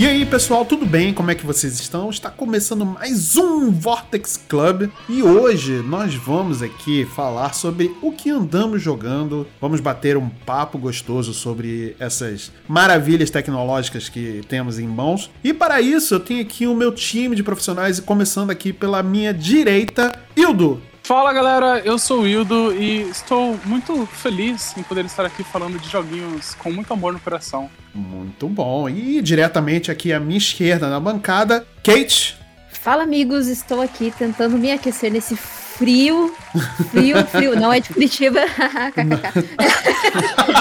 E aí, pessoal, tudo bem? Como é que vocês estão? Está começando mais um Vortex Club e hoje nós vamos aqui falar sobre o que andamos jogando. Vamos bater um papo gostoso sobre essas maravilhas tecnológicas que temos em mãos. E para isso, eu tenho aqui o meu time de profissionais e começando aqui pela minha direita, Ildo. Fala galera, eu sou o Hildo e estou muito feliz em poder estar aqui falando de joguinhos com muito amor no coração. Muito bom. E diretamente aqui à minha esquerda na bancada, Kate. Fala amigos, estou aqui tentando me aquecer nesse frio. Frio, frio. Não é de Curitiba.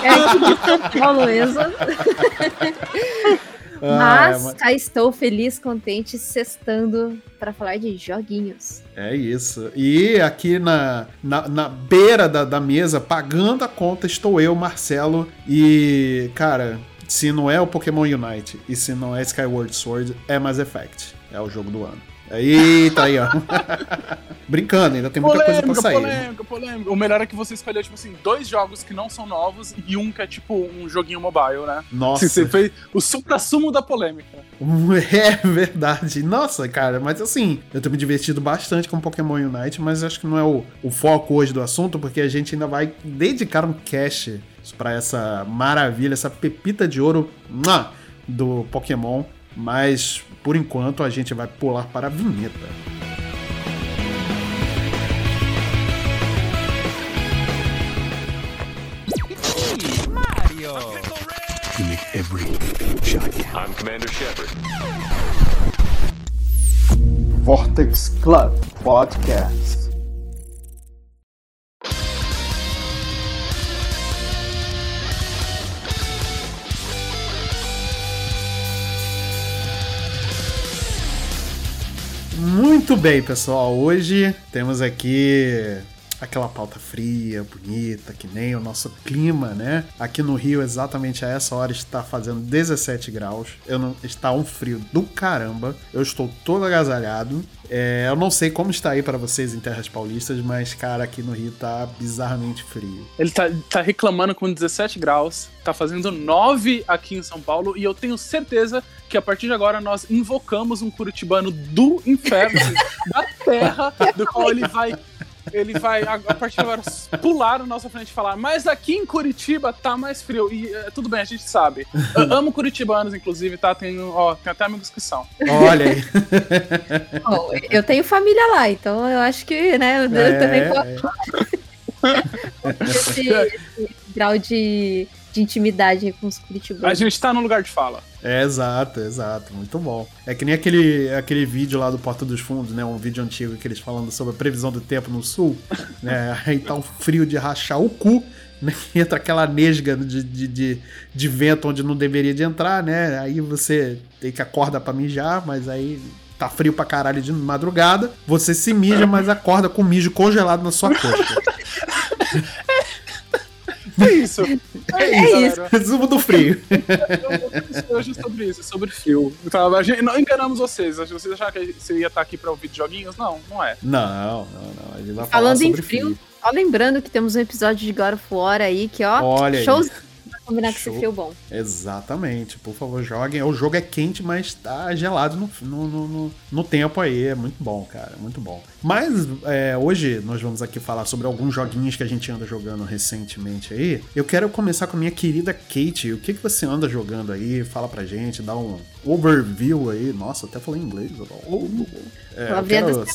é aqui de São Paulo mesmo. Ah, mas, é, cá estou feliz, contente, sextando para falar de joguinhos. É isso. E aqui na, na, na beira da, da mesa, pagando a conta, estou eu, Marcelo. E, cara, se não é o Pokémon Unite e se não é Skyward Sword, é Mass Effect. É o jogo do ano. Eita aí, ó. Brincando, ainda tem muita polêmica, coisa pra sair. Polêmica, né? polêmica. O melhor é que você escolheu, tipo assim, dois jogos que não são novos e um que é tipo um joguinho mobile, né? Nossa. Você fez o supra-sumo da polêmica. É verdade. Nossa, cara, mas assim, eu tô me divertido bastante com Pokémon Unite, mas acho que não é o, o foco hoje do assunto, porque a gente ainda vai dedicar um cache para essa maravilha, essa pepita de ouro do Pokémon. Mas por enquanto a gente vai pular para a vinheta. Mario. You make every shot I'm Commander Shepard. Vortex Club Podcast. Muito bem, pessoal. Hoje temos aqui aquela pauta fria, bonita, que nem o nosso clima, né? Aqui no Rio, exatamente a essa hora, está fazendo 17 graus. Eu não, está um frio do caramba. Eu estou todo agasalhado. É, eu não sei como está aí para vocês em terras paulistas, mas, cara, aqui no Rio tá bizarramente frio. Ele tá, tá reclamando com 17 graus, tá fazendo 9 aqui em São Paulo, e eu tenho certeza que a partir de agora nós invocamos um curitibano do inferno, da terra, do qual ele vai ele vai, a partir de agora, pular na nossa frente e falar, mas aqui em Curitiba tá mais frio. E é, tudo bem, a gente sabe. Eu amo curitibanos, inclusive, tá? Tem, ó, tem até amigos que são. Olha aí. Bom, eu tenho família lá, então eu acho que, né, eu é, também posso. É. esse, esse grau de de intimidade com os curitibanos. A gente tá no lugar de fala. É, exato, exato. Muito bom. É que nem aquele, aquele vídeo lá do Porta dos Fundos, né? Um vídeo antigo que eles falando sobre a previsão do tempo no sul. né? Aí tá um frio de rachar o cu. Né? Entra aquela nesga de, de, de, de, vento onde não deveria de entrar, né? Aí você tem que acordar pra mijar, mas aí tá frio pra caralho de madrugada. Você se mija, mas acorda com mijo congelado na sua coxa. É isso. É, é isso. Resumo do frio. Hoje sobre isso, sobre frio. Então, a gente, não enganamos vocês. Vocês acharam que você ia estar aqui pra ouvir joguinhos? Não, não é. Não, não, não. A gente vai Falando falar sobre em frio, frio. Só lembrando que temos um episódio de God of War aí, que ó, Olha shows combinar com esse frio bom. Exatamente. Por favor, joguem. O jogo é quente, mas tá gelado no, no, no, no tempo aí. É muito bom, cara. Muito bom. Mas é, hoje nós vamos aqui falar sobre alguns joguinhos que a gente anda jogando recentemente aí. Eu quero começar com a minha querida Kate. O que, que você anda jogando aí? Fala pra gente, dá um overview aí. Nossa, até falei em inglês. É, eu quero...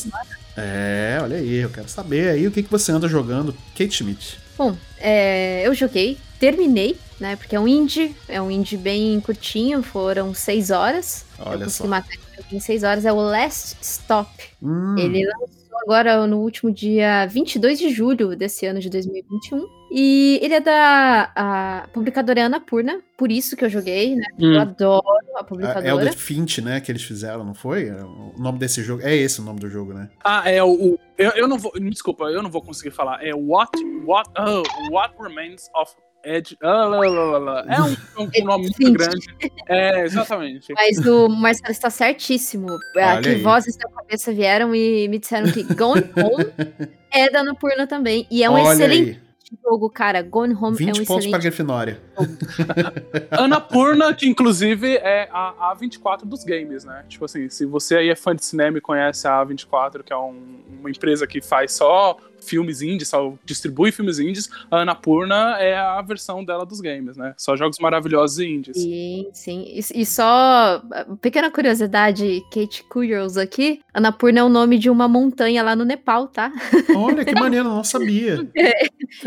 é, olha aí, eu quero saber aí o que, que você anda jogando, Kate Schmidt. Bom, é, eu joguei, terminei, né? Porque é um indie, é um indie bem curtinho, foram seis horas. Olha eu consegui só. matar em seis horas, é o Last Stop. Hum. Ele lançou agora no último dia 22 de julho desse ano de 2021. E ele é da a publicadora Annapurna, por isso que eu joguei, né? Hum. Eu adoro a publicadora. É o The Finch, né, que eles fizeram, não foi? É o nome desse jogo. É esse o nome do jogo, né? Ah, é o. o eu, eu não vou. Me desculpa, eu não vou conseguir falar. É What, what, oh, what Remains of Ed. Ah, lá, lá, lá, É um, um, nome muito grande. É, exatamente. Mas o Marcelo está certíssimo. Olha que aí. vozes da cabeça vieram e me disseram que Gone Home é da Annapurna também. E é um Olha excelente aí. jogo, cara. Gone Home 20 é um pontos pra excelente Grifinória. Annapurna, que inclusive é a A24 dos games, né? Tipo assim, se você aí é fã de cinema e conhece a A24, que é um- uma empresa que faz só filmes indies, só distribui filmes indies, a Annapurna é a versão dela dos games, né? Só jogos maravilhosos e indies. Sim, sim. E, e só, pequena curiosidade, Kate Curios aqui, Annapurna é o nome de uma montanha lá no Nepal, tá? Olha que maneiro, não sabia.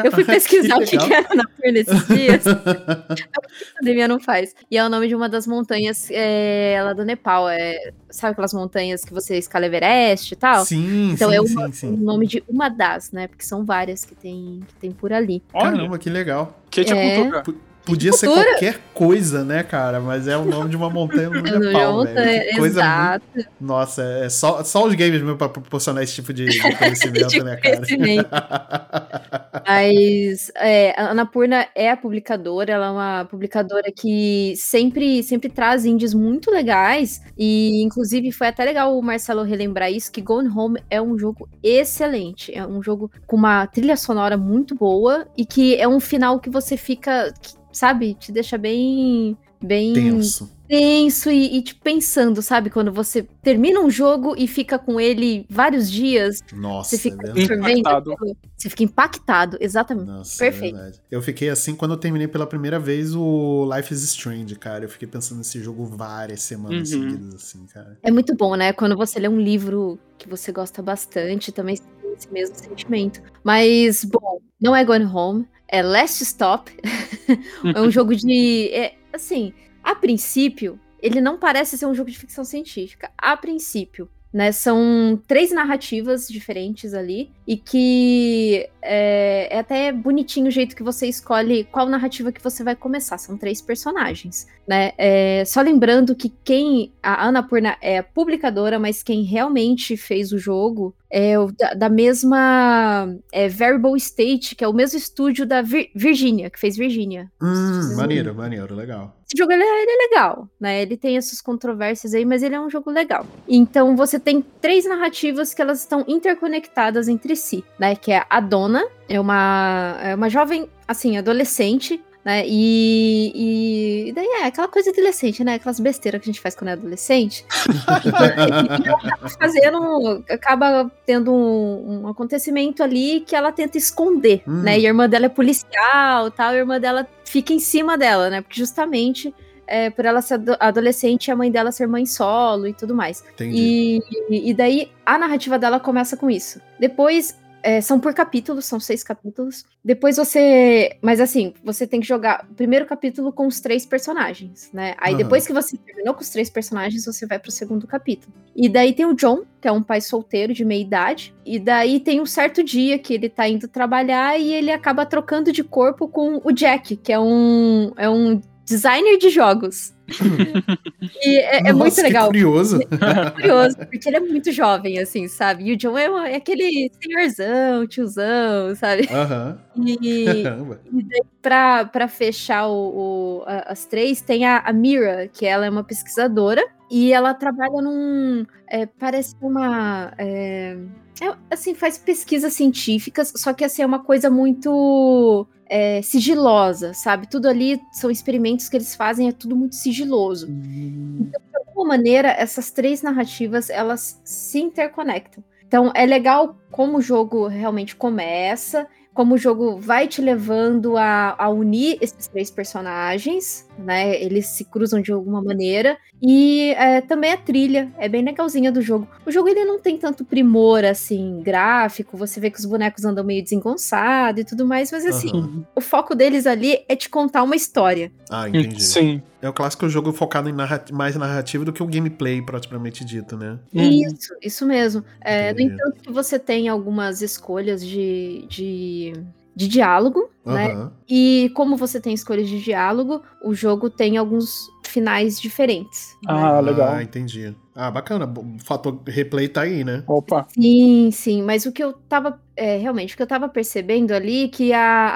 Eu fui pesquisar o que, legal. que era Annapurna esses dias. a academia não faz. E é o nome de uma das montanhas é, lá do Nepal. É, sabe aquelas montanhas que você escala Everest e tal? Sim, Então sim, é sim, uma- o sim. nome de uma das, né? Porque são várias que tem, que tem por ali. Olha, Caramba, que legal. Kate é É. Podia ser cultura. qualquer coisa, né, cara? Mas é o nome de uma montanha no Nepal, velho. coisa exato. muito... Nossa, é só, só os games mesmo pra proporcionar esse tipo de, de conhecimento, De né, cara? conhecimento. Mas é, a Annapurna é a publicadora, ela é uma publicadora que sempre, sempre traz indies muito legais. E, inclusive, foi até legal o Marcelo relembrar isso: que Gone Home é um jogo excelente. É um jogo com uma trilha sonora muito boa e que é um final que você fica, que, sabe, te deixa bem. Bem Tenso. tenso e, e, tipo, pensando, sabe? Quando você termina um jogo e fica com ele vários dias, Nossa, você fica é verdade. absorvendo Impactado. aquilo, Você fica impactado, exatamente. Nossa, Perfeito. é verdade. Eu fiquei assim quando eu terminei pela primeira vez o Life is Strange, cara. Eu fiquei pensando nesse jogo várias semanas Uhum. seguidas, assim, cara. É muito bom, né? Quando você lê um livro que você gosta bastante, também você tem esse mesmo sentimento. Mas, bom, não é Gone Home, é Last Stop. é um jogo de. é, assim, a princípio, ele não parece ser um jogo de ficção científica. A princípio. Né, são três narrativas diferentes ali e que é, é até bonitinho o jeito que você escolhe qual narrativa que você vai começar. São três personagens, né? É, só lembrando que quem a Annapurna é a publicadora, mas quem realmente fez o jogo é o da, da mesma é, Variable State, que é o mesmo estúdio da Vir- Virginia, que fez Virginia. Hum, maneiro, maneiro, legal. Esse jogo ele é, ele é legal, né? Ele tem essas controvérsias aí, mas ele é um jogo legal. Então você tem três narrativas que elas estão interconectadas entre si, né? Que é a Dona, é uma, é uma jovem, assim, adolescente, né? E, e, daí é aquela coisa adolescente, né? Aquelas besteiras que a gente faz quando é adolescente. acaba fazendo, acaba tendo um, um acontecimento ali que ela tenta esconder, Hum. né? E a irmã dela é policial, tal, e a irmã dela fica em cima dela, né? Porque justamente é, por ela ser ado- adolescente e a mãe dela ser mãe solo e tudo mais. Entendi. E, e daí a narrativa dela começa com isso. Depois. É, são por capítulos, são seis capítulos. Depois você. Mas assim, você tem que jogar o primeiro capítulo com os três personagens, né? Aí Aham. depois que você terminou com os três personagens, você vai pro segundo capítulo. E daí tem o John, que é um pai solteiro de meia idade. E daí tem um certo dia que ele tá indo trabalhar e ele acaba trocando de corpo com o Jack, que é um, é um designer de jogos. e é, é Nossa, muito que legal curioso. curioso, porque ele é muito jovem, assim, sabe? E o John é, uma- é aquele senhorzão, tiozão, sabe? Aham. E, e daí, pra, pra fechar o, o- a- as três, tem a, a Mira, que ela é uma pesquisadora, e ela trabalha num. é, parece uma. é, é, assim, faz pesquisas científicas, só que assim, é uma coisa muito é, sigilosa, sabe? Tudo ali são experimentos que eles fazem, é tudo muito sigiloso de alguma maneira, essas três narrativas, elas se interconectam. Então, é legal como o jogo realmente começa, como o jogo vai te levando a, a unir esses três personagens, né? Eles se cruzam de alguma maneira. E é, também a trilha é bem legalzinha do jogo. O jogo ele não tem tanto primor, assim, gráfico. Você vê que os bonecos andam meio desengonçados e tudo mais, mas assim, Aham. o foco deles ali é te contar uma história. Ah, entendi. Sim. É o clássico jogo focado em narra- mais narrativa do que o gameplay, propriamente dito, né? Uhum. Isso, isso mesmo. É, no entanto, que você tem algumas escolhas de, de, de diálogo, né? Aham. E como você tem escolhas de diálogo, o jogo tem alguns finais diferentes. né? Ah, legal. Ah, entendi. Ah, bacana. O fator replay tá aí, né? Opa. Sim, sim, mas o que eu tava. é, realmente, o que eu tava percebendo ali que a,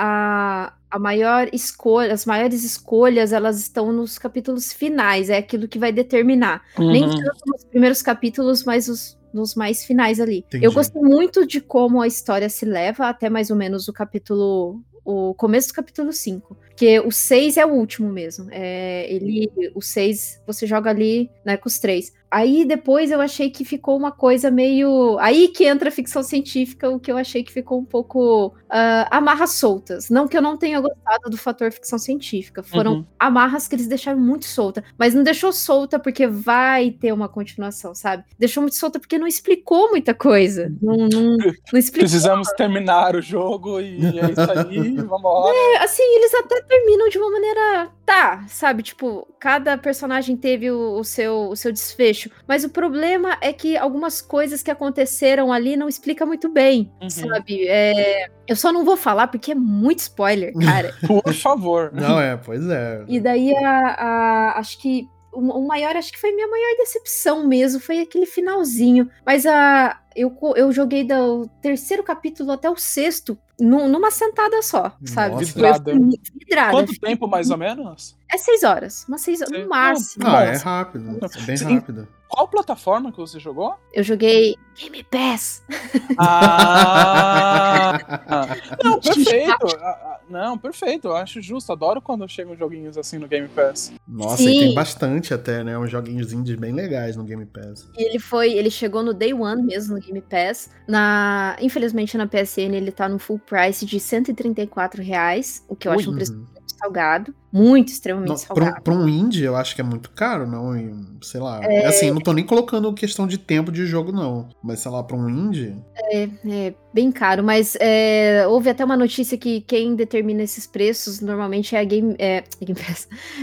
a, a maior escolha, as maiores escolhas, elas estão nos capítulos finais, é aquilo que vai determinar. Nem Uhum. tanto nos primeiros capítulos, mas os, nos mais finais ali. Entendi. Eu gostei muito de como a história se leva até mais ou menos o capítulo o começo do capítulo 5. Porque o 6 é o último mesmo. É, ele, o 6, você joga ali né, com os três. Aí depois eu achei que ficou uma coisa meio. Aí que entra a ficção científica, o que eu achei que ficou um pouco uh, amarras soltas. Não que eu não tenha gostado do fator ficção científica. Foram uhum. amarras que eles deixaram muito solta. Mas não deixou solta porque vai ter uma continuação, sabe? Deixou muito solta porque não explicou muita coisa. Não, não, não explicou. Precisamos terminar o jogo e é isso aí, vamos É, assim, eles até terminam de uma maneira. Tá, sabe? Tipo, cada personagem teve o, o seu, o seu desfecho mas o problema é que algumas coisas que aconteceram ali não explica muito bem, uhum. sabe? É, eu só não vou falar porque é muito spoiler, cara. Por favor. Não é, pois é. E daí a, a acho que o maior, acho que foi minha maior decepção mesmo, foi aquele finalzinho. Mas a, eu, eu joguei do terceiro capítulo até o sexto numa sentada só, sabe? Nossa. Vidrada. vidrada. Quanto tempo, mais ou menos? É seis horas. Umas seis horas, no máximo. Ah, é rápido. É bem rápido. Qual plataforma que você jogou? Eu joguei Game Pass. Ah! não, perfeito. Ah, ah, não, perfeito. Eu acho justo. Adoro quando chegam joguinhos assim no Game Pass. Nossa, Sim. e tem bastante até, né? Uns joguinhos indies bem legais no Game Pass. Ele foi, ele chegou no Day One mesmo no Game Pass. Na, infelizmente na PSN ele tá no full price de 134 reais, o que eu Ui, acho um preço uhum salgado. Muito, extremamente não, salgado. Pra, um indie, eu acho que é muito caro, não? sei lá. É... Assim, não tô nem colocando questão de tempo de jogo, não. Mas, sei lá, pra um indie. É, é bem caro. Mas é, houve até uma notícia que quem determina esses preços normalmente é a Game. É.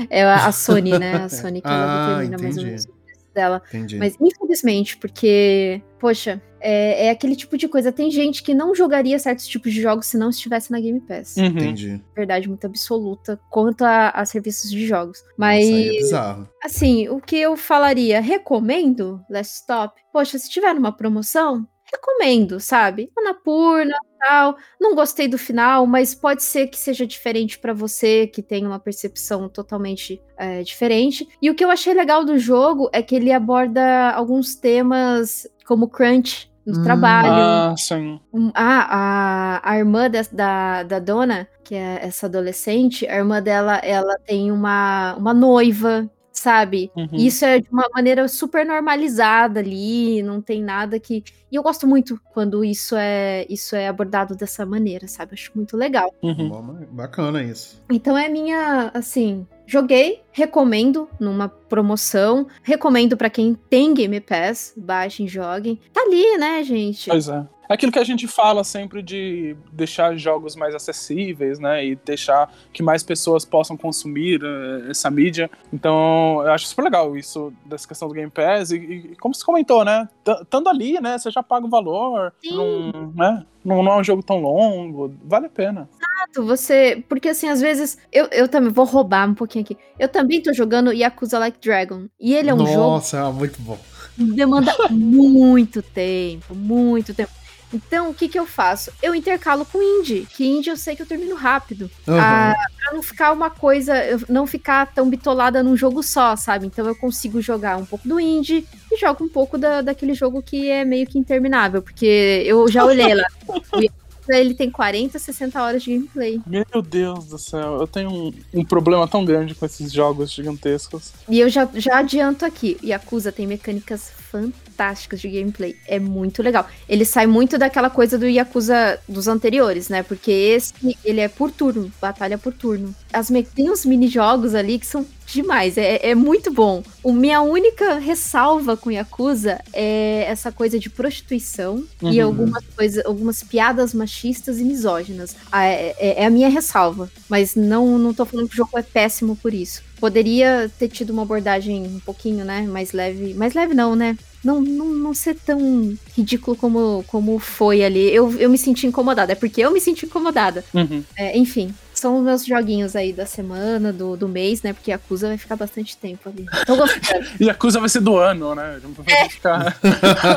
É a Sony, né? A Sony que ah, ela determina entendi. mais ou menos dela. Entendi. Mas infelizmente, porque, poxa, é, é, aquele tipo de coisa. Tem gente que não jogaria certos tipos de jogos se não estivesse na Game Pass. Uhum. Entendi. Verdade muito absoluta quanto a, a serviços de jogos. Mas. Nossa, é bizarro. Assim, o que eu falaria? Recomendo Last Stop? Poxa, se tiver numa promoção, recomendo, sabe? Anapurna, tal. Não gostei do final, mas pode ser que seja diferente para você, que tem uma percepção totalmente é, diferente. E o que eu achei legal do jogo é que ele aborda alguns temas como crunch no hum, trabalho. Ah, sim. Ah, a, a irmã da, da, da dona, que é essa adolescente, a irmã dela, ela tem uma, uma noiva sabe? Uhum. Isso é de uma maneira super normalizada ali, não tem nada que. E eu gosto muito quando isso é isso é abordado dessa maneira, sabe? Acho muito legal. Uhum. Bacana isso. Então é minha, assim, joguei, recomendo numa promoção, recomendo para quem tem Game Pass, baixem, joguem. Tá ali, né, gente? Pois é. É aquilo que a gente fala sempre de deixar jogos mais acessíveis, né? E deixar que mais pessoas possam consumir uh, essa mídia. Então, eu acho super legal isso, dessa questão do Game Pass. E, e como você comentou, né? Estando ali, né? Você já paga o valor. Sim. Não, né? Não, não, é um jogo tão longo, vale a pena. Exato, você. Porque assim, às vezes. Eu, eu também vou roubar um pouquinho aqui. Eu também tô jogando Yakuza Like Dragon. E ele é um Nossa, jogo. Nossa, é muito bom. Demanda muito tempo, muito tempo. Então, o que, que eu faço? Eu intercalo com indie, que indie eu sei que eu termino rápido. Uhum. Ah, pra não ficar uma coisa, não ficar tão bitolada num jogo só, sabe? Então eu consigo jogar um pouco do indie e jogo um pouco da, daquele jogo que é meio que interminável, porque eu já olhei lá. ele tem 40, 60 horas de gameplay. Meu Deus do céu, eu tenho um, um, problema tão grande com esses jogos gigantescos. E eu já, já adianto aqui, Yakuza tem mecânicas fantásticas de gameplay. É muito legal. Ele sai muito daquela coisa do Yakuza dos anteriores, né? Porque esse, ele é por turno, batalha por turno. As, tem uns mini-jogos ali que são demais, é, é muito bom. O minha única ressalva com Yakuza é essa coisa de prostituição uhum. e algumas coisas, algumas piadas machistas e misóginas. Ah, é, é, é, a minha ressalva, mas não, não tô falando que o jogo é péssimo por isso. Poderia ter tido uma abordagem um pouquinho, né, mais leve. Mais leve não, né? Não, não, não ser tão ridículo como, como foi ali. Eu, eu me senti incomodada. É porque eu me senti incomodada. Uhum. É, enfim, são os meus joguinhos aí da semana, do, do mês, né? Porque a Yakuza vai ficar bastante tempo ali. Tô gostando. e a Yakuza vai ser do ano, né? É. Ficar...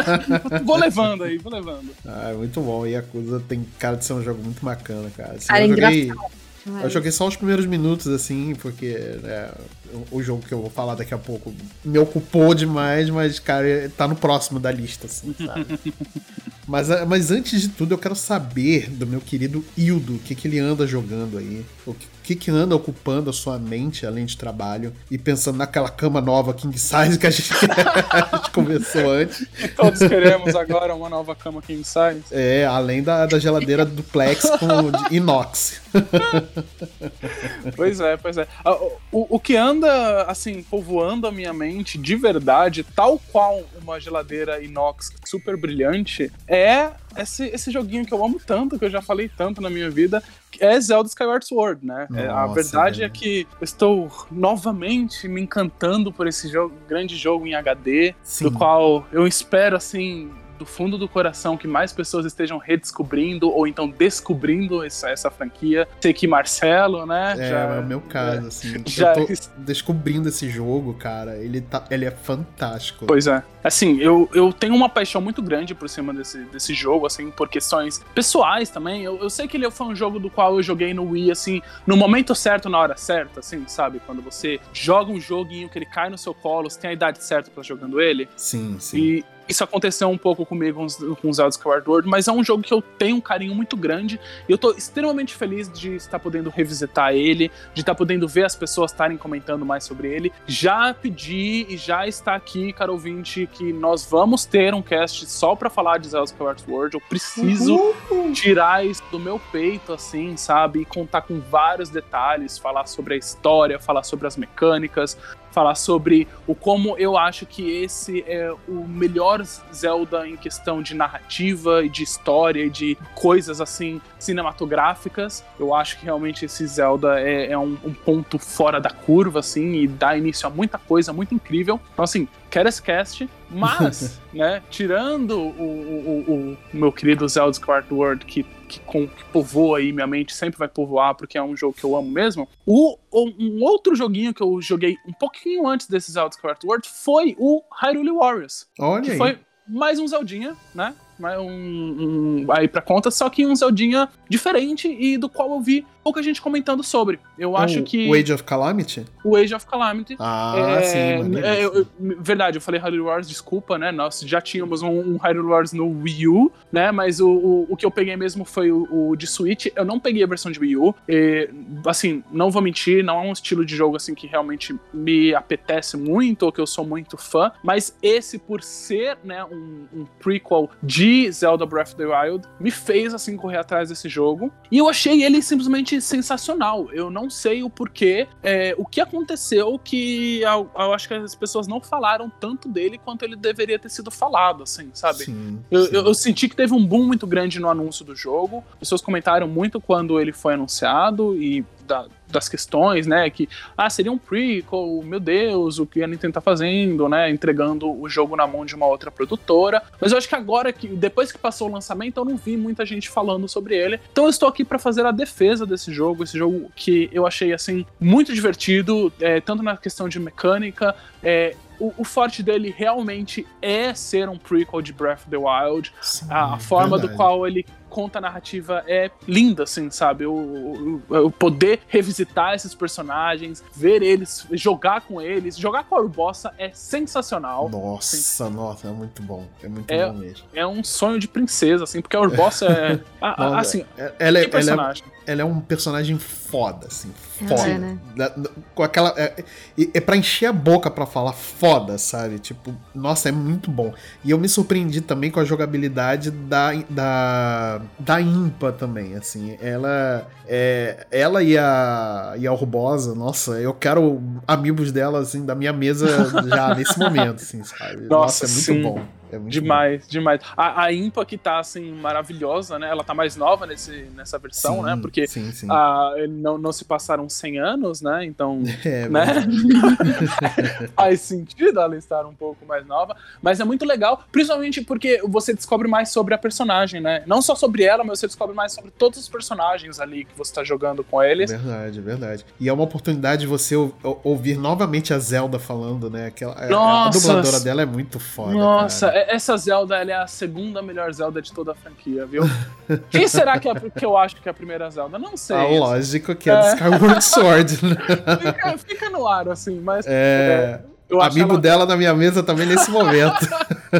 vou levando aí, vou levando. Ah, é muito bom. E a Yakuza tem cara de ser um jogo muito bacana, cara. Assim, cara, eu joguei... engraçado. Eu joguei só os primeiros minutos, assim, porque né, o jogo que eu vou falar daqui a pouco me ocupou demais, mas, cara, tá no próximo da lista, assim, sabe? Mas, mas antes de tudo, eu quero saber do meu querido Hildo, o que, que ele anda jogando aí. O que, que, que anda ocupando a sua mente além de trabalho e pensando naquela cama nova king size que a gente, a gente conversou antes. Todos queremos agora uma nova cama king size. É, além da, da geladeira duplex com inox. pois é, pois é. Ah, o, o que anda, assim, povoando a minha mente de verdade, tal qual uma geladeira inox super brilhante, é esse, esse joguinho que eu amo tanto, que eu já falei tanto na minha vida, é Zelda Skyward Sword, né? Nossa, é, a verdade é que eu estou novamente me encantando por esse jogo, grande jogo em HD, Sim. do qual eu espero, assim, do fundo do coração que mais pessoas estejam redescobrindo ou então descobrindo essa, essa franquia. Sei que Marcelo, né? É, já, é o meu caso, é, assim. Já... Eu tô descobrindo esse jogo, cara. Ele, tá, ele é fantástico. Pois é. Assim, eu, eu tenho uma paixão muito grande por cima desse, desse jogo, assim, por questões pessoais também. Eu, eu sei que ele foi um jogo do qual eu joguei no Wii, assim, no momento certo, na hora certa, assim, sabe? Quando você joga um joguinho que ele cai no seu colo, você tem a idade certa para jogando ele. Sim, sim. E isso aconteceu um pouco comigo com, com Zelda Skyward World, mas é um jogo que eu tenho um carinho muito grande e eu tô extremamente feliz de estar podendo revisitar ele, de estar podendo ver as pessoas estarem comentando mais sobre ele. Já pedi e já está aqui, caro ouvinte, que nós vamos ter um cast só para falar de Zelda Skyward World. Eu preciso uhum. tirar isso do meu peito, assim, sabe? E contar com vários detalhes, falar sobre a história, falar sobre as mecânicas, falar sobre o como eu acho que esse é o melhor Zelda em questão de narrativa e de história e de coisas assim cinematográficas. Eu acho que realmente esse Zelda é, é um, um, ponto fora da curva, assim, e dá início a muita coisa muito incrível. Então, assim, quero esse cast, mas, né, tirando o, o, o, meu querido Zelda Skyward World, que que, com, que povoa aí minha mente, sempre vai povoar, porque é um jogo que eu amo mesmo. O, um outro joguinho que eu joguei um pouquinho antes desses Zelda Skyward World foi o Hyrule Warriors. Olha que aí. foi mais um Zeldinha, né? Um, um, aí pra conta, só que um Zeldinha diferente e do qual eu vi pouca gente comentando sobre. Eu acho o, que. O Age of Calamity? O Age of Calamity. Ah, é, sim, é, eu, Verdade, eu falei Hyrule Wars, desculpa, né? Nós já tínhamos um, um Hyrule Wars no Wii U, né? Mas o, o, o que eu peguei mesmo foi o, o, de Switch. Eu não peguei a versão de Wii U. E, assim, não vou mentir, não é um estilo de jogo assim que realmente me apetece muito, ou que eu sou muito fã. Mas esse, por ser, né, um, um prequel de Zelda Breath of the Wild, me fez, assim, correr atrás desse jogo. E eu achei ele simplesmente simplesmente sensacional. Eu não sei o porquê, é, o que aconteceu que eu, eu, acho que as pessoas não falaram tanto dele quanto ele deveria ter sido falado, assim, sabe? Sim, eu, sim. Eu, eu, senti que teve um boom muito grande no anúncio do jogo. Pessoas comentaram muito quando ele foi anunciado e da, das questões, né? Que, ah, seria um prequel, meu Deus, o que a Nintendo tá fazendo, né? Entregando o jogo na mão de uma outra produtora. Mas eu acho que agora, que depois que passou o lançamento, eu não vi muita gente falando sobre ele. Então eu estou aqui para fazer a defesa desse jogo, esse jogo que eu achei, assim, muito divertido, é, tanto na questão de mecânica, é, o, forte dele realmente é ser um prequel de Breath of the Wild. Sim, a, a forma verdade. do qual ele conta a narrativa é linda, assim, sabe? O, o, o, poder revisitar esses personagens, ver eles, jogar com eles, jogar com a Urbossa é sensacional. Nossa, assim. nossa, é muito bom. É muito é, bom mesmo. É um sonho de princesa, assim, porque a Urbossa é. a, a, assim, é, ela, é, ela, é, ela é um personagem foda, assim. Foda. É, né? com aquela. É, é pra encher a boca pra falar foda, sabe? Tipo, nossa, é muito bom. E eu me surpreendi também com a jogabilidade da, da, da Impa também, assim. Ela. É, ela e a, e a Urbosa, nossa, eu quero amigos dela, assim, da minha mesa já nesse momento, assim, sabe? Nossa, nossa é muito sim. bom. É demais, bom. demais. A, a Impa que tá, assim, maravilhosa, né? Ela tá mais nova nesse, nessa versão, sim, né? Porque sim, sim. A, não, não se passaram 100 anos, né? Então, é, né? Faz sentido ela estar um pouco mais nova. Mas é muito legal, principalmente porque você descobre mais sobre a personagem, né? Não só sobre ela, mas você descobre mais sobre todos os personagens ali que você tá jogando com eles. Verdade, verdade. E é uma oportunidade de você ouvir novamente a Zelda falando, né? Aquela, Nossa, a dubladora dela é muito foda. Nossa, cara. Essa Zelda é a segunda melhor Zelda de toda a franquia, viu? Quem será que, é, que eu acho que é a primeira Zelda? Não sei. Ah, lógico que é, é. do Skyward Sword, né? Fica, fica, no ar, assim, mas. É. é amigo ela... dela na minha mesa também nesse momento.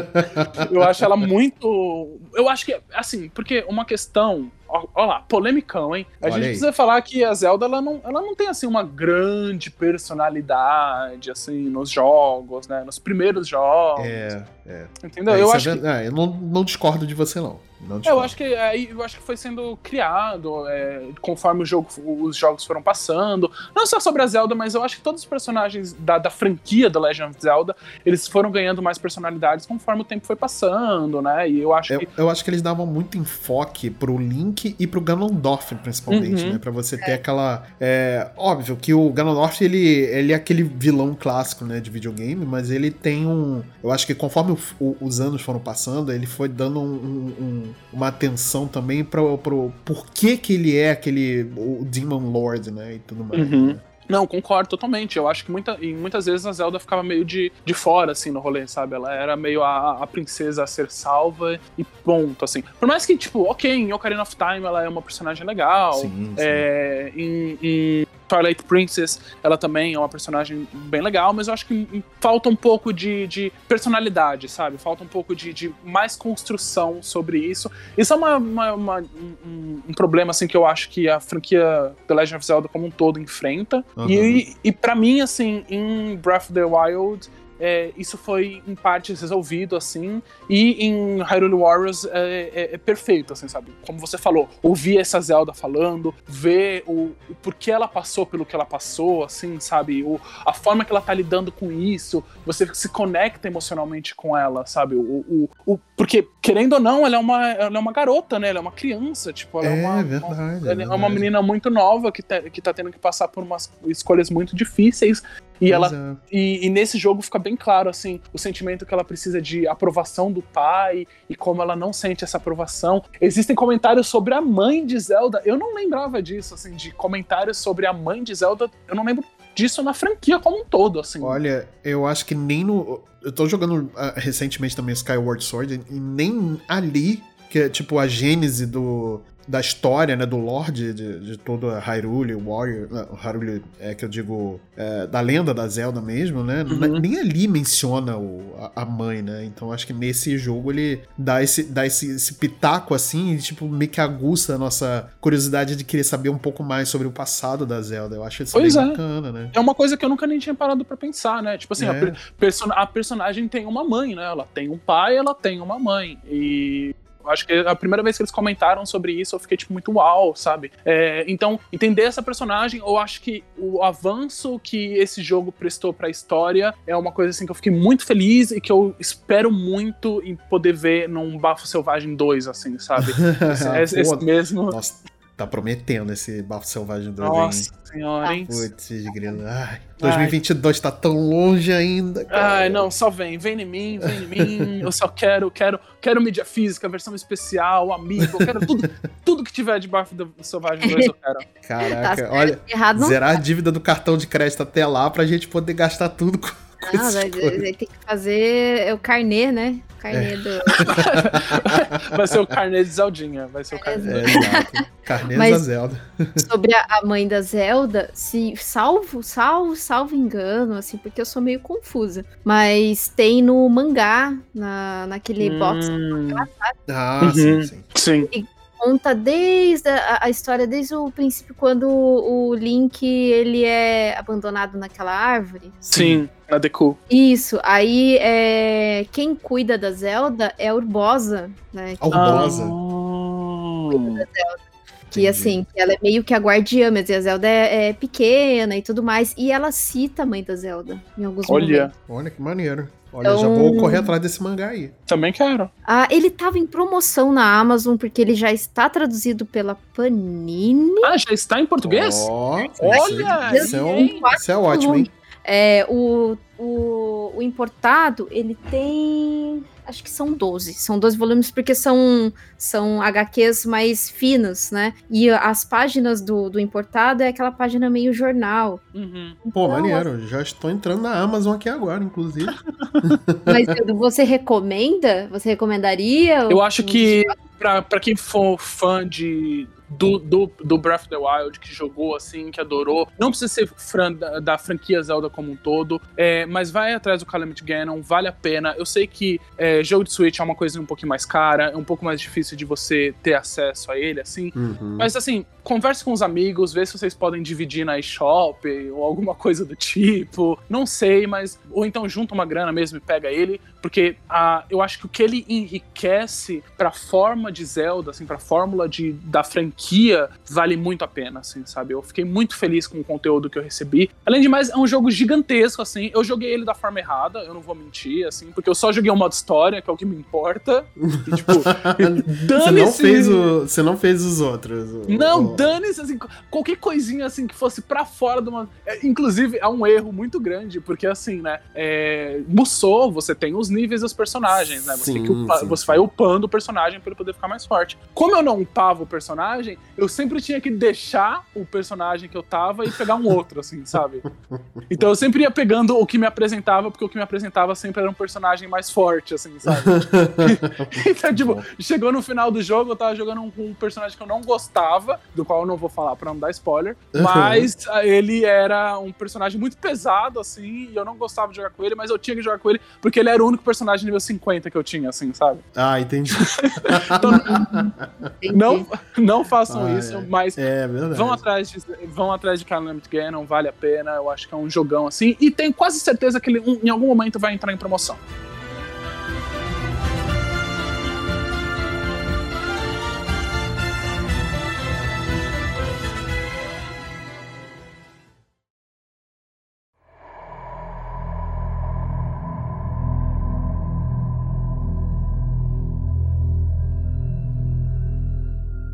eu acho ela muito. Eu acho que, assim, porque uma questão Olha lá, polemicão, hein? A Olha gente aí. precisa falar que a Zelda ela não, ela não tem assim uma grande personalidade assim nos jogos, né? Nos primeiros jogos. É, é. Entendeu? É, eu é acho que é, eu não, não discordo de você, não. É, eu acho que aí eu acho que foi sendo criado é, conforme jogo, os jogos foram passando. Não só sobre a Zelda, mas eu acho que todos os personagens da, da franquia The Legend of Zelda eles foram ganhando mais personalidades conforme o tempo foi passando, né? E eu acho Eu, que eu acho que eles davam muito enfoque pro Link e pro Ganondorf, principalmente, Uhum. né? Pra você ter aquela. É, óbvio que o Ganondorf, ele, ele é aquele vilão clássico, né, de videogame, mas ele tem um. Eu acho que conforme o- o- os anos foram passando, ele foi dando um- um- um- uma atenção também pro, pro porquê que ele é aquele. o Demon Lord, né? E tudo mais. Uhum. né? Não, concordo totalmente. Eu acho que muita, e muitas vezes a Zelda ficava meio de, de fora, assim, no rolê, sabe? Ela era meio a, a princesa a ser salva e ponto, assim. Por mais que, tipo, ok, em Ocarina of Time ela é uma personagem legal. Sim, sim. É, em, em Twilight Princess ela também é uma personagem bem legal, mas eu acho que falta um pouco de, de personalidade, sabe? Falta um pouco de, de mais construção sobre isso. Isso é uma, uma- uma- um, um problema, assim, que eu acho que a franquia The Legend of Zelda como um todo enfrenta. Uhum. E, e para mim, assim, em Breath of the Wild, é, isso foi em partes resolvido, assim, e em Hyrule Warriors é, é- é perfeito, assim, sabe? Como você falou, ouvir essa Zelda falando, ver o, o porquê ela passou pelo que ela passou, assim, sabe? O, a forma que ela tá lidando com isso, você se conecta emocionalmente com ela, sabe? O, o, o- porque, querendo ou não, ela é, uma, ela é uma garota, né? Ela é uma criança, tipo, ela é, É, uma, verdade, uma- é ela é verdade. uma menina muito nova que, tá- que tá tendo que passar por umas escolhas muito difíceis. E, ela, Pois é. e, e nesse jogo fica bem claro, assim, o sentimento que ela precisa de aprovação do pai e como ela não sente essa aprovação. Existem comentários sobre a mãe de Zelda. Eu não lembrava disso, assim, de comentários sobre a mãe de Zelda. Eu não lembro disso na franquia como um todo, assim. Olha, eu acho que nem no. Eu tô jogando ah, recentemente também Skyward Sword e nem ali, que é tipo a gênese do. Da história, né, do Lorde de, de todo a Hyrule Warrior, não, Hyrule é que eu digo, é, da lenda da Zelda mesmo, né, Uhum. nem ali menciona o, a, a mãe, né, então acho que nesse jogo ele dá esse, dá esse, esse pitaco assim, e tipo, meio que aguça a nossa curiosidade de querer saber um pouco mais sobre o passado da Zelda, eu acho isso Pois bem é. bacana, né. É uma coisa que eu nunca nem tinha parado pra pensar, né? Tipo assim, a, É. per- person- a personagem tem uma mãe, né? Ela tem um pai, ela tem uma mãe. E eu acho que a primeira vez que eles comentaram sobre isso, eu fiquei, tipo, muito uau, sabe? É, então, entender essa personagem, eu acho que o avanço que esse jogo prestou pra história é uma coisa, assim, que eu fiquei muito feliz e que eu espero muito em poder ver num Bafo Selvagem 2, assim, sabe? Esse, esse- mesmo... Nossa, tá prometendo esse Bafo Selvagem 2 Nossa senhora, hein? Putz, grilo. Ai, 2022 tá tão longe ainda, cara. Ai, não, só vem, vem em mim, vem em mim. Eu só quero, quero, quero mídia física, versão especial, amigo, eu quero tudo, tudo que tiver debaixo do Selvagem 2, eu quero. Caraca, certo. olha, Errado zerar a dívida do cartão de crédito até lá pra gente poder gastar tudo com Não, essas vai- vai ter que fazer é o carnê, né? O carnê do. Vai ser o carnê de Zeldinha, vai ser o carnê. É, exato. Carnês Mas- da Zelda. Sobre a, mãe da Zelda, se salvo, salvo, salvo engano, assim, porque eu sou meio confusa. Mas tem no mangá, na, naquele box Hum, Ah, Uhum. sim, sim. sim. Conta desde a, a história desde o princípio quando o Link ele é abandonado naquela árvore. Sim, na Deku. Isso. Aí é, quem cuida da Zelda é a Urbosa, né? A Urbosa. Ah, Que assim, que ela é meio que a guardiã, mas a Zelda é, é pequena e tudo mais. E ela cita a mãe da Zelda em alguns olha, momentos. Olha que maneiro. Olha, já Então- vou correr atrás desse mangá aí. também quero. Ah, ele tava em promoção na Amazon porque ele já está traduzido pela Panini. Ah, já está em português? Ó, Olha isso, isso é, um- isso é ótimo, hein? É, o, o, o importado, ele tem. Acho que são 12. São 12 volumes porque são, são HQs mais finos, né? E as páginas do, do importado é aquela página meio jornal. Uhum. Pô, Então, maneiro. Já estou entrando na Amazon aqui agora, inclusive. Mas você recomenda? Você recomendaria? Eu acho que pra quem for fã de do, do, do Breath of the Wild, que jogou assim, que adorou. Não precisa ser fã da, da franquia Zelda como um todo, é, mas vai atrás do Calamity Ganon, vale a pena. Eu sei que é, jogo de Switch é uma coisa um pouquinho mais cara, é um pouco mais difícil de você ter acesso a ele, assim. Uhum. Mas assim, converse com os amigos, vê se vocês podem dividir na eShop ou alguma coisa do tipo. Não sei, mas. Ou então junta uma grana mesmo e pega ele. Porque a, eu acho que o que ele enriquece pra forma de Zelda, assim, pra fórmula de, da franquia, vale muito a pena, assim, sabe? Eu fiquei muito feliz com o conteúdo que eu recebi. Além de mais, é um jogo gigantesco, assim. Eu joguei ele da forma errada, eu não vou mentir, assim, porque eu só joguei o modo história, que é o que me importa. E, tipo, você não fez o, Você não fez os outros. Não, o... dane-se, assim, qualquer coisinha, assim, que fosse pra fora de uma. É, inclusive, é um erro muito grande, porque, assim, né? É... Musou, você tem os níveis dos personagens, né? Você, sim, upar, sim, você vai upando o personagem para ele poder ficar mais forte. Como eu não upava o personagem, eu sempre tinha que deixar o personagem que eu tava e pegar um outro, assim, sabe? Então eu sempre ia pegando o que me apresentava, porque o que me apresentava sempre era um personagem mais forte, assim, sabe? então, tipo, chegou no final do jogo, eu tava jogando com um personagem que eu não gostava, do qual eu não vou falar pra não dar spoiler, mas ele era um personagem muito pesado, assim, e eu não gostava de jogar com ele, mas eu tinha que jogar com ele porque ele era o único personagem nível 50 que eu tinha, assim, sabe? Ah, entendi. então, não, não façam ah, isso, é. mas é, vão atrás de vão atrás de Calamity Ganon, vale a pena, eu acho que é um jogão assim, e tenho quase certeza que ele um, em algum momento vai entrar em promoção.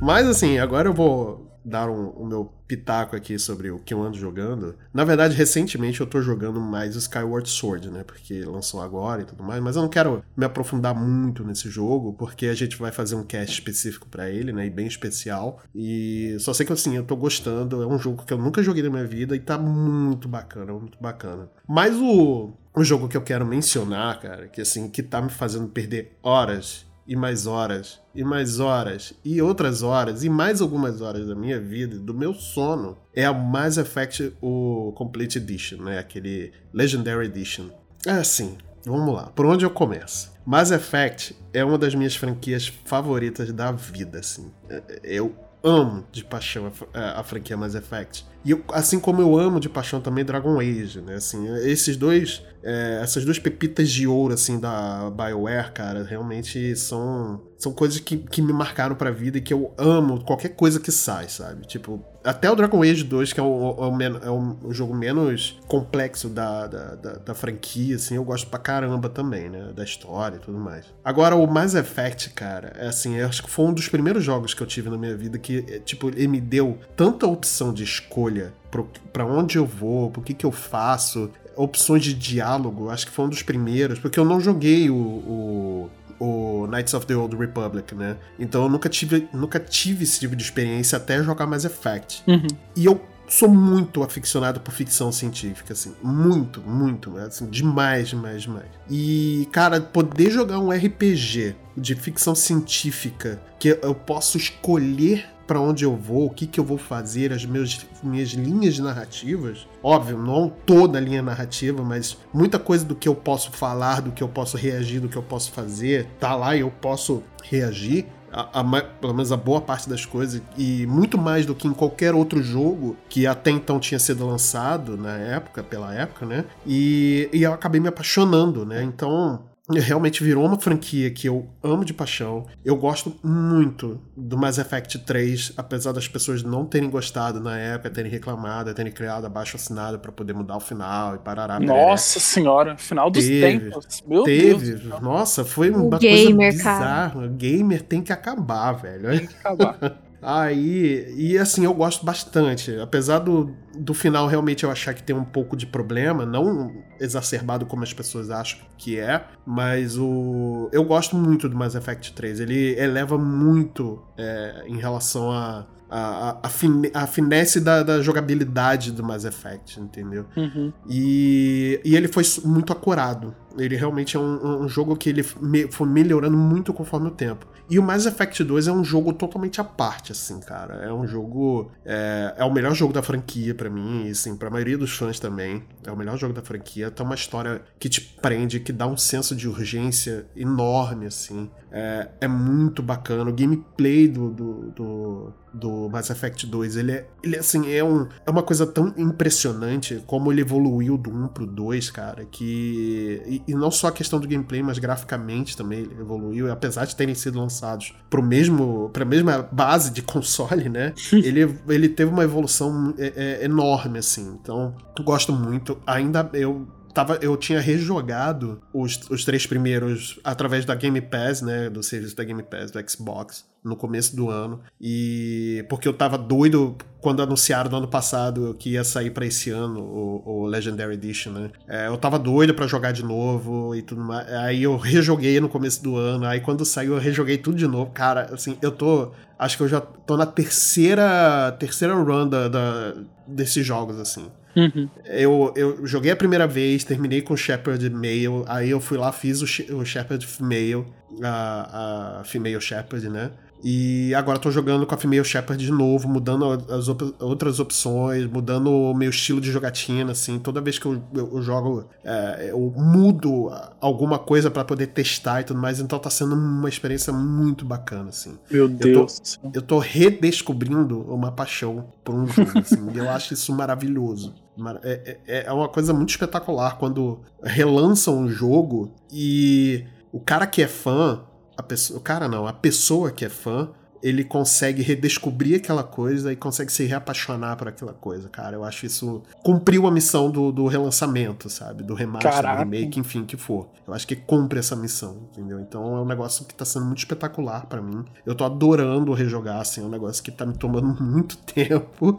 Mas assim, agora eu vou dar um, o meu pitaco aqui sobre o que eu ando jogando. Na verdade, recentemente eu tô jogando mais Skyward Sword, né? Porque lançou agora e tudo mais. Mas eu não quero me aprofundar muito nesse jogo, porque a gente vai fazer um cast específico para ele, né? E bem especial. E só sei que assim, eu tô gostando. É um jogo que eu nunca joguei na minha vida e tá muito bacana, muito bacana. Mas o, o jogo que eu quero mencionar, cara, que assim, que tá me fazendo perder horas e mais horas, e mais horas, e outras horas, e mais algumas horas da minha vida, do meu sono, é a Mass Effect o Complete Edition, né? Aquele Legendary Edition. É assim, vamos lá. Por onde eu começo? Mass Effect é uma das minhas franquias favoritas da vida, assim. Eu amo de paixão a, a, franquia Mass Effect. E eu, assim como eu amo de paixão também Dragon Age, né? Assim, esses dois, é, essas duas pepitas de ouro assim da BioWare, cara, realmente são são coisas que, que me marcaram pra vida e que eu amo qualquer coisa que sai, sabe? Tipo, até o Dragon Age 2, que é o, é o, é o jogo menos complexo da, da, da, da, franquia, assim, eu gosto pra caramba também, né? Da história e tudo mais. Agora, o Mass Effect, cara, é assim, acho que foi um dos primeiros jogos que eu tive na minha vida que, é, tipo, ele me deu tanta opção de escolha para onde eu vou, pro que que eu faço, opções de diálogo, acho que foi um dos primeiros, porque eu não joguei o, o o Knights of the Old Republic, né? Então eu nunca tive, nunca tive esse tipo de experiência até jogar Mass Effect. Uhum. E eu sou muito aficionado por ficção científica, assim. Muito, muito, assim, demais, demais, demais. E, cara, poder jogar um RPG de ficção científica que eu posso escolher para onde eu vou, o que, que eu vou fazer, as meus, minhas linhas narrativas. Óbvio, não toda a linha narrativa, mas muita coisa do que eu posso falar, do que eu posso reagir, do que eu posso fazer, tá lá e eu posso reagir. A, a, pelo menos a boa parte das coisas, e muito mais do que em qualquer outro jogo que até então tinha sido lançado na época, pela época, né? E, e eu acabei me apaixonando, né? Então, realmente virou uma franquia que eu amo de paixão. Eu gosto muito do Mass Effect 3, apesar das pessoas não terem gostado na época, terem reclamado, terem criado abaixo assinado para poder mudar o final e parará. Nossa senhora, final dos teve, tempos. Meu teve. Deus. Nossa, foi uma o coisa gamer, bizarra. Cara. Gamer tem que acabar, velho. Tem que acabar. Aí, e assim, eu gosto bastante. Apesar do, do final realmente eu achar que tem um pouco de problema, não exacerbado como as pessoas acham que é, mas o eu gosto muito do Mass Effect 3. Ele eleva muito é, em relação a a, a, fine, a finesse da, da, jogabilidade do Mass Effect, entendeu? Uhum. E, e ele foi muito acurado Ele realmente é um, um jogo que ele me, foi melhorando muito conforme o tempo. E o Mass Effect 2 é um jogo totalmente à parte, assim, cara. É um jogo. É, é o melhor jogo da franquia para mim, e assim, pra maioria dos fãs também. É o melhor jogo da franquia. Tem uma história que te prende, que dá um senso de urgência enorme, assim. É, é muito bacana. O gameplay do, do, do, do, Mass Effect 2, ele é, ele assim, é, um, é uma coisa tão impressionante como ele evoluiu do 1 pro 2, cara, que. E, e não só a questão do gameplay, mas graficamente também ele evoluiu. apesar de terem sido lançados pro mesmo, pra mesma base de console, né? ele, ele teve uma evolução é, é, enorme, assim. Então, gosto muito. Ainda eu tava, eu tinha rejogado os, os três primeiros através da Game Pass, né? Do serviço da Game Pass do Xbox no começo do ano. E porque eu tava doido quando anunciaram no ano passado que ia sair para esse ano o, o, Legendary Edition, né? É, eu tava doido para jogar de novo e tudo mais. Aí eu rejoguei no começo do ano. Aí quando saiu eu rejoguei tudo de novo. Cara, assim, eu tô. Acho que eu já tô na terceira terceira run da, da desses jogos, assim. Uhum. Eu, eu joguei a primeira vez, terminei com o Shepard Male, aí eu fui lá, fiz o, o Shepard Male, a, a Female Shepard, né? E agora tô jogando com a Female Shepard de novo, mudando as op outras opções, mudando o meu estilo de jogatina, assim. Toda vez que eu, eu, eu jogo, é, eu mudo alguma coisa para poder testar e tudo mais. Então tá sendo uma experiência muito bacana, assim. Meu Deus. Eu tô, eu tô redescobrindo uma paixão por um jogo, assim. e eu acho isso maravilhoso. É, é, é uma coisa muito espetacular quando relançam um jogo e o cara que é fã a pessoa, o cara não, a pessoa que é fã, ele consegue redescobrir aquela coisa e consegue se reapaixonar por aquela coisa, cara. Eu acho isso cumpriu a missão do, do relançamento, sabe? Do remaster, Caraca. do remake, enfim, que for. Eu acho que cumpre essa missão, entendeu? Então é um negócio que tá sendo muito espetacular para mim. Eu tô adorando rejogar, assim, é um negócio que tá me tomando muito tempo.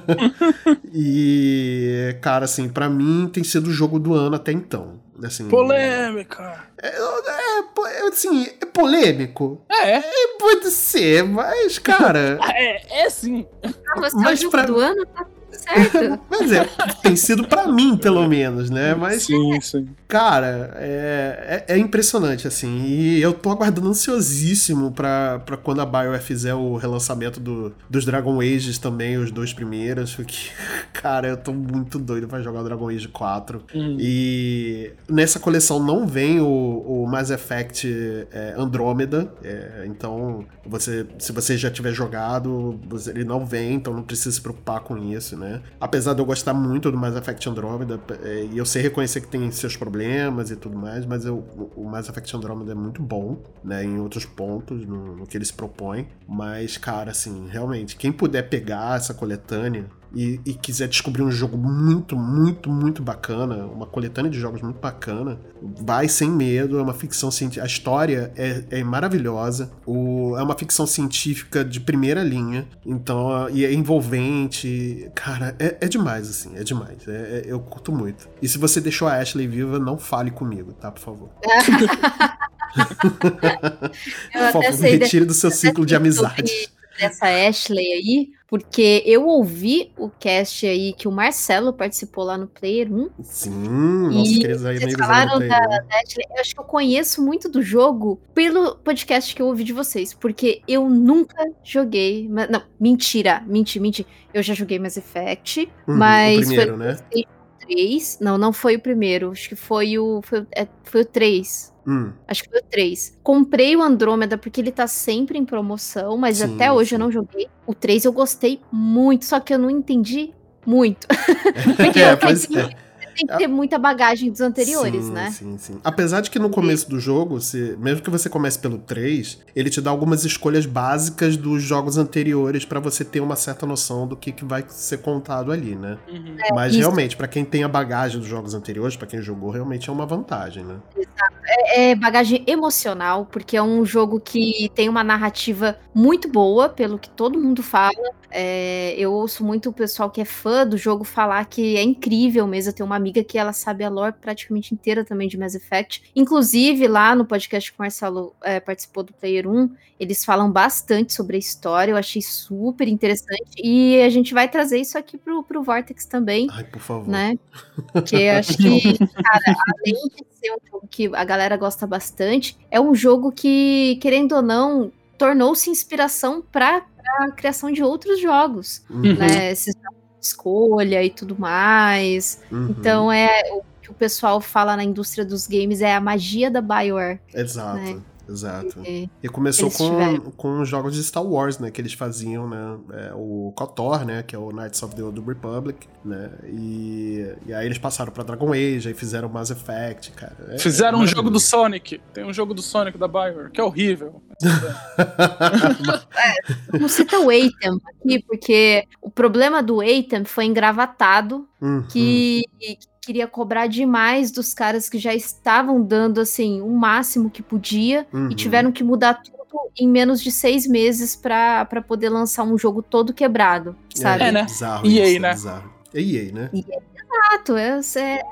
e, cara, assim, para mim tem sido o jogo do ano até então. Assim, Polêmica! É, é, é, assim, é polêmico? É. é. Pode ser, mas, cara. é, é sim. Ah, você mas é o jogo pra... do ano? Tá certo. Mas é, tem sido para mim, pelo menos, né? Mas, sim, sim. Cara, é, é, é, impressionante, assim. E eu tô aguardando ansiosíssimo pra, pra quando a BioWare fizer o relançamento do, dos Dragon Ages também, os dois primeiros. Porque, cara, eu tô muito doido pra jogar o Dragon Age 4. Hum. E nessa coleção não vem o, o Mass Effect é, Andromeda. É, então, você, se você já tiver jogado, ele não vem, então não precisa se preocupar com isso, né? Apesar de eu gostar muito do Mass Effect Andromeda, é, e eu sei reconhecer que tem seus problemas e tudo mais, mas eu, o Mass Effect Andromeda é muito bom, né? Em outros pontos, no, no que ele se propõe. Mas, cara, assim, realmente, quem puder pegar essa coletânea e, e, quiser descobrir um jogo muito, muito, muito bacana, uma coletânea de jogos muito bacana, vai sem medo. É uma ficção científica. A história é, é maravilhosa. O, é uma ficção científica de primeira linha. Então, e é envolvente. Cara, é, é demais, assim. É demais. É, é, eu curto muito. E se você deixou a Ashley viva, não fale comigo, tá? Por favor. Por favor, me retire do seu ciclo de amizade. Dessa Ashley aí, porque eu ouvi o cast aí que o Marcelo participou lá no Player 1. Sim, nossos queridos aí vocês falaram da, da Eu acho que eu conheço muito do jogo pelo podcast que eu ouvi de vocês, porque eu nunca joguei. Não, mentira, mentira, mentira. Eu já joguei Mass Effect, uhum, mas. O primeiro, foi, né? 3. Não, não foi o primeiro. Acho que foi o. Foi, é, foi o 3. Hum. Acho que foi o 3. Comprei o Andrômeda porque ele tá sempre em promoção, mas sim, até hoje sim. eu não joguei. O 3 eu gostei muito, só que eu não entendi muito. porque é, eu é tem que ter muita bagagem dos anteriores, sim, né? Sim, sim. Apesar de que no começo do jogo, se, mesmo que você comece pelo 3, ele te dá algumas escolhas básicas dos jogos anteriores para você ter uma certa noção do que, que vai ser contado ali, né? Uhum. É, Mas isso. realmente, para quem tem a bagagem dos jogos anteriores, para quem jogou, realmente é uma vantagem, né? É, é bagagem emocional, porque é um jogo que tem uma narrativa muito boa, pelo que todo mundo fala. É, eu ouço muito o pessoal que é fã do jogo falar que é incrível mesmo. Eu tenho uma amiga que ela sabe a lore praticamente inteira também de Mass Effect. Inclusive, lá no podcast que o Marcelo é, participou do Player 1, eles falam bastante sobre a história. Eu achei super interessante. E a gente vai trazer isso aqui pro, pro Vortex também. Ai, por favor. Né? Porque eu acho que, cara, além de ser um jogo que a galera gosta bastante, é um jogo que, querendo ou não, tornou-se inspiração para a criação de outros jogos, uhum. né? Esses escolha e tudo mais. Uhum. Então é o que o pessoal fala na indústria dos games é a magia da BioWare. Exato. Né? Exato. E, e começou com, com os jogos de Star Wars, né? Que eles faziam, né? É, o KOTOR, né? Que é o Knights of the Old Republic, né? E, e aí eles passaram pra Dragon Age, aí fizeram Mass Effect, cara. É, fizeram é um jogo do Sonic. Tem um jogo do Sonic da BioWare, que é horrível. é, não cita o Atem aqui, porque o problema do Atem foi engravatado, uhum. que queria cobrar demais dos caras que já estavam dando assim o máximo que podia uhum. e tiveram que mudar tudo em menos de seis meses para poder lançar um jogo todo quebrado, sabe? É, né? Bizarro e aí, né? Bizarro. É EA, né? exato. É,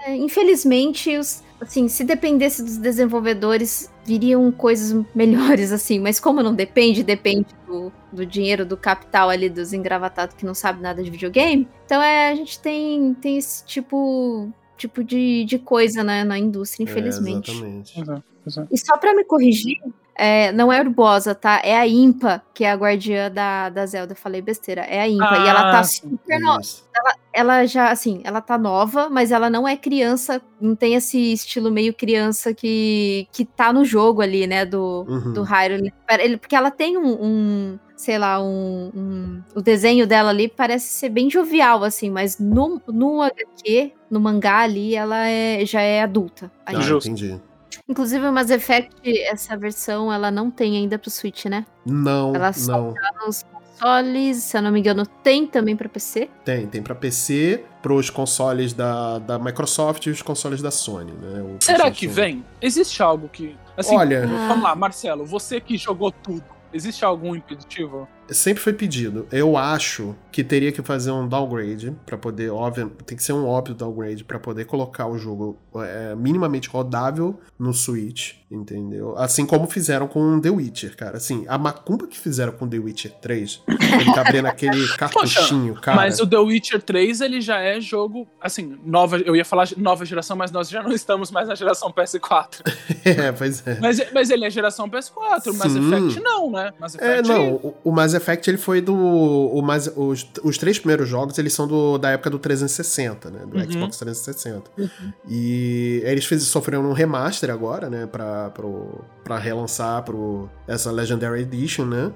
é, infelizmente, os, assim, se dependesse dos desenvolvedores, viriam coisas melhores, assim. Mas como não depende, depende do, do dinheiro, do capital ali dos engravatados que não sabe nada de videogame. Então é, a gente tem, tem esse tipo tipo de, de coisa né, na indústria, é, infelizmente. É, exatamente. Exato, exato. E só para me corrigir, é, não é Urbosa, tá? É a Impa, que é a guardiã da, da Zelda. Falei besteira. É a Impa. Ah, e ela tá super nova. Ela, ela, já, assim, ela tá nova, mas ela não é criança. Não tem esse estilo meio criança que, que tá no jogo ali, né? Do, uhum. do Hyrule. Porque ela tem um, um sei lá, um, um, o desenho dela ali parece ser bem jovial, assim, mas no, no HQ, no mangá ali, ela é, já é adulta. Ah, entendi. Inclusive, o Mass Effect, essa versão, ela não tem ainda pro Switch, né? Não, ela só não. Tá nos consoles, se eu não me engano, tem também para PC? Tem, tem para PC, pros consoles da, da Microsoft e os consoles da Sony, né? O Será que vem? Existe algo que... Assim, Olha... Vamos lá, Marcelo, você que jogou tudo, existe algum impeditivo? Sempre foi pedido. Eu acho que teria que fazer um downgrade para poder, óbvio, tem que ser um óbvio downgrade para poder colocar o jogo é, minimamente rodável no Switch, entendeu? Assim como fizeram com The Witcher, cara. Assim, a macumba que fizeram com The Witcher 3, ele tá abrindo aquele cartuchinho, cara. Mas o The Witcher 3, ele já é jogo, assim, nova, eu ia falar nova geração, mas nós já não estamos mais na geração PS4. é, pois é. Mas, mas ele é geração PS4, o Mass Effect não, né? Mass é, Effect... É, não, o, o Mass Effect ele foi do. O mais, os, os três primeiros jogos eles são do, da época do 360, né? Do uhum. Xbox 360. Uhum. E eles fez, sofreram um remaster agora, né? Pra, pro, pra relançar pro, essa Legendary Edition, né?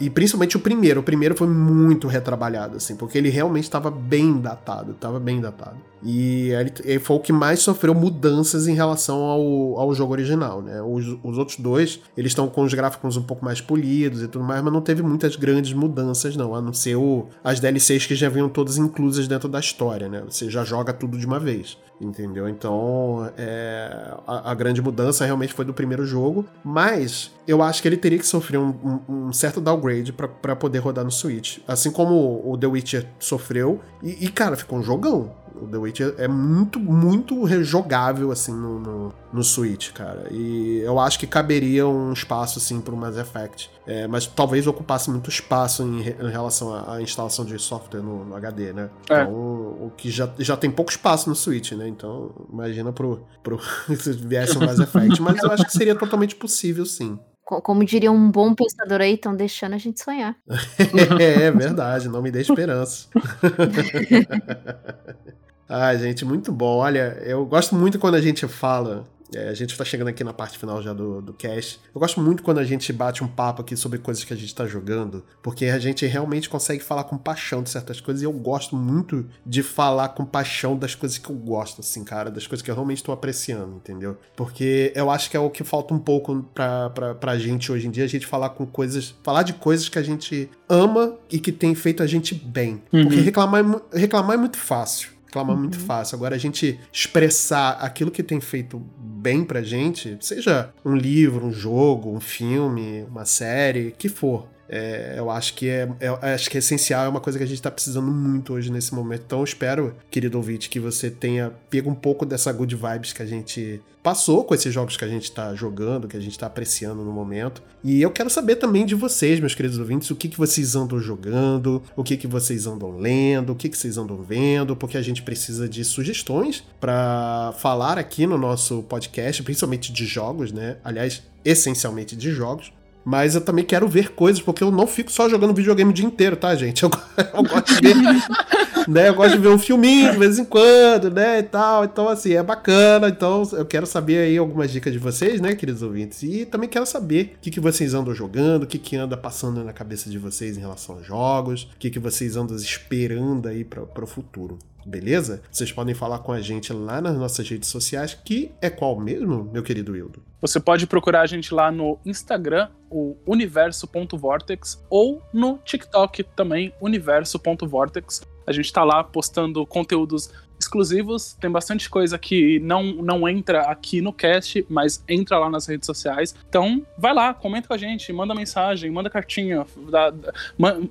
E principalmente o primeiro. O primeiro foi muito retrabalhado, assim, porque ele realmente estava bem datado. Tava bem datado. E ele foi o que mais sofreu mudanças em relação ao, ao jogo original, né? Os, os outros dois, eles estão com os gráficos um pouco mais polidos e tudo mais, mas não teve muitas grandes mudanças, não. A não ser o, as DLCs que já vinham todas inclusas dentro da história, né? Você já joga tudo de uma vez. Entendeu? Então, é, a, a, grande mudança realmente foi do primeiro jogo, mas eu acho que ele teria que sofrer um, um, um certo downgrade para poder rodar no Switch. Assim como o The Witcher sofreu, e, e cara, ficou um jogão. O The Witcher é muito, muito rejogável, assim, no, no, no, Switch, cara. E eu acho que caberia um espaço, assim, pro Mass Effect. É, mas talvez ocupasse muito espaço em, em relação à, à, instalação de software no, no HD, né? É. Então, o que já, já tem pouco espaço no Switch, né? Então, imagina pro, pro se viesse um Mass Effect. Mas eu acho que seria totalmente possível, sim. Como diria um bom pensador aí, estão deixando a gente sonhar. é, verdade, não me dê esperança. Ai, gente, muito bom. Olha, eu gosto muito quando a gente fala é, a gente está chegando aqui na parte final já do, do cast. Eu gosto muito quando a gente bate um papo aqui sobre coisas que a gente está jogando, porque a gente realmente consegue falar com paixão de certas coisas e eu gosto muito de falar com paixão das coisas que eu gosto, assim, cara, das coisas que eu realmente estou apreciando, entendeu? Porque eu acho que é o que falta um pouco pra, pra, pra gente hoje em dia, a gente falar com coisas, falar de coisas que a gente ama e que tem feito a gente bem. Uhum. Porque reclamar, é reclamar é muito fácil reclamar uhum. muito fácil. Agora a gente expressar aquilo que tem feito bem pra gente, seja um livro, um jogo, um filme, uma série, que for. É, eu acho que é, é, acho que é essencial, é uma coisa que a gente está precisando muito hoje nesse momento. Então espero, querido ouvinte, que você tenha pego um pouco dessa good vibes que a gente passou com esses jogos que a gente está jogando, que a gente está apreciando no momento. E eu quero saber também de vocês, meus queridos ouvintes, o que, que vocês andam jogando, o que, que vocês andam lendo, o que, que vocês andam vendo, porque a gente precisa de sugestões para falar aqui no nosso podcast, principalmente de jogos, né? Aliás, essencialmente de jogos. Mas eu também quero ver coisas, porque eu não fico só jogando videogame o dia inteiro, tá, gente? Eu, eu gosto de ver. né, eu gosto de ver um filminho de vez em quando, né? E tal. Então, assim, é bacana. Então, eu quero saber aí algumas dicas de vocês, né, queridos ouvintes? E também quero saber o que, que vocês andam jogando, o que, que anda passando na cabeça de vocês em relação aos jogos, o que, que vocês andam esperando aí para o futuro beleza? Vocês podem falar com a gente lá nas nossas redes sociais, que é qual mesmo, meu querido Wildo? Você pode procurar a gente lá no Instagram, o universo.vortex, ou no TikTok também, universo.vortex. A gente tá lá postando conteúdos exclusivos. Tem bastante coisa que não, não entra aqui no cast, mas entra lá nas redes sociais. Então, vai lá, comenta com a gente, manda mensagem, manda cartinha,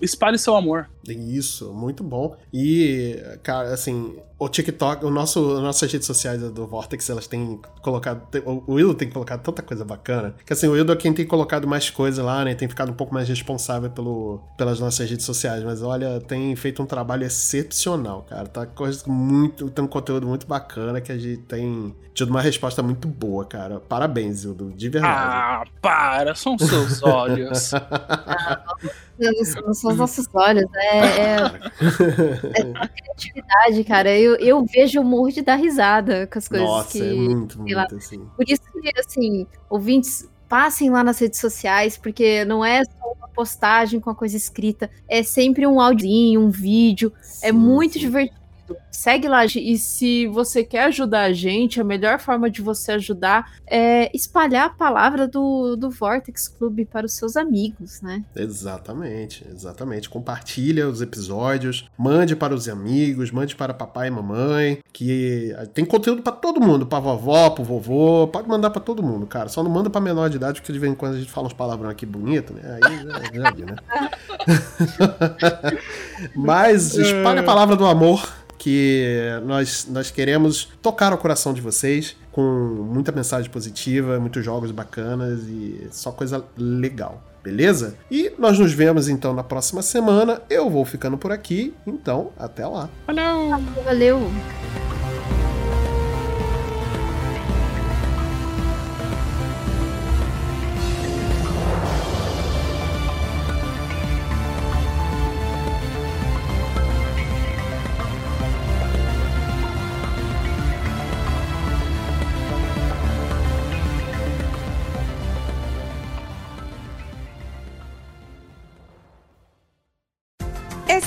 espalhe seu amor. Isso, muito bom. E, cara, assim, o TikTok, o nosso, nossas redes sociais do Vortex, elas têm colocado. O Wildo tem colocado tanta coisa bacana. Que assim, o Wildo é quem tem colocado mais coisa lá, né? Tem ficado um pouco mais responsável pelo, pelas nossas redes sociais. Mas olha, tem feito um trabalho excepcional, cara. Tá coisa muito. Tem um conteúdo muito bacana que a gente tem tido uma resposta muito boa, cara. Parabéns, Wildo, de verdade. Ah, para, são seus olhos. não, são os nossos olhos, é, é, é criatividade, cara. Eu, eu vejo o morro de dar risada com as coisas Nossa, que. É muito, muito, lá. assim. Por isso que, assim, ouvintes, passem lá nas redes sociais, porque não é só uma postagem com a coisa escrita, é sempre um áudio, um vídeo. É sim, é muito sim. divertido Segue lá. E se você quer ajudar a gente, a melhor forma de você ajudar é espalhar a palavra do, do Vortex Club para os seus amigos, né? Exatamente, exatamente. Compartilha os episódios, mande para os amigos, mande para papai e mamãe, que tem conteúdo para todo mundo, para vovó, para vovô, pode mandar para todo mundo, cara. Só não manda para menor de idade, porque de vez em quando a gente fala uns palavrões aqui bonito, né? Aí já, já viu, né? Mas espalhe a palavra do amor que nós, nós queremos tocar o coração de vocês com muita mensagem positiva, muitos jogos bacanas e só coisa legal. Beleza? E nós nos vemos então na próxima semana. Eu vou ficando por aqui, então até lá. Valeu! Valeu!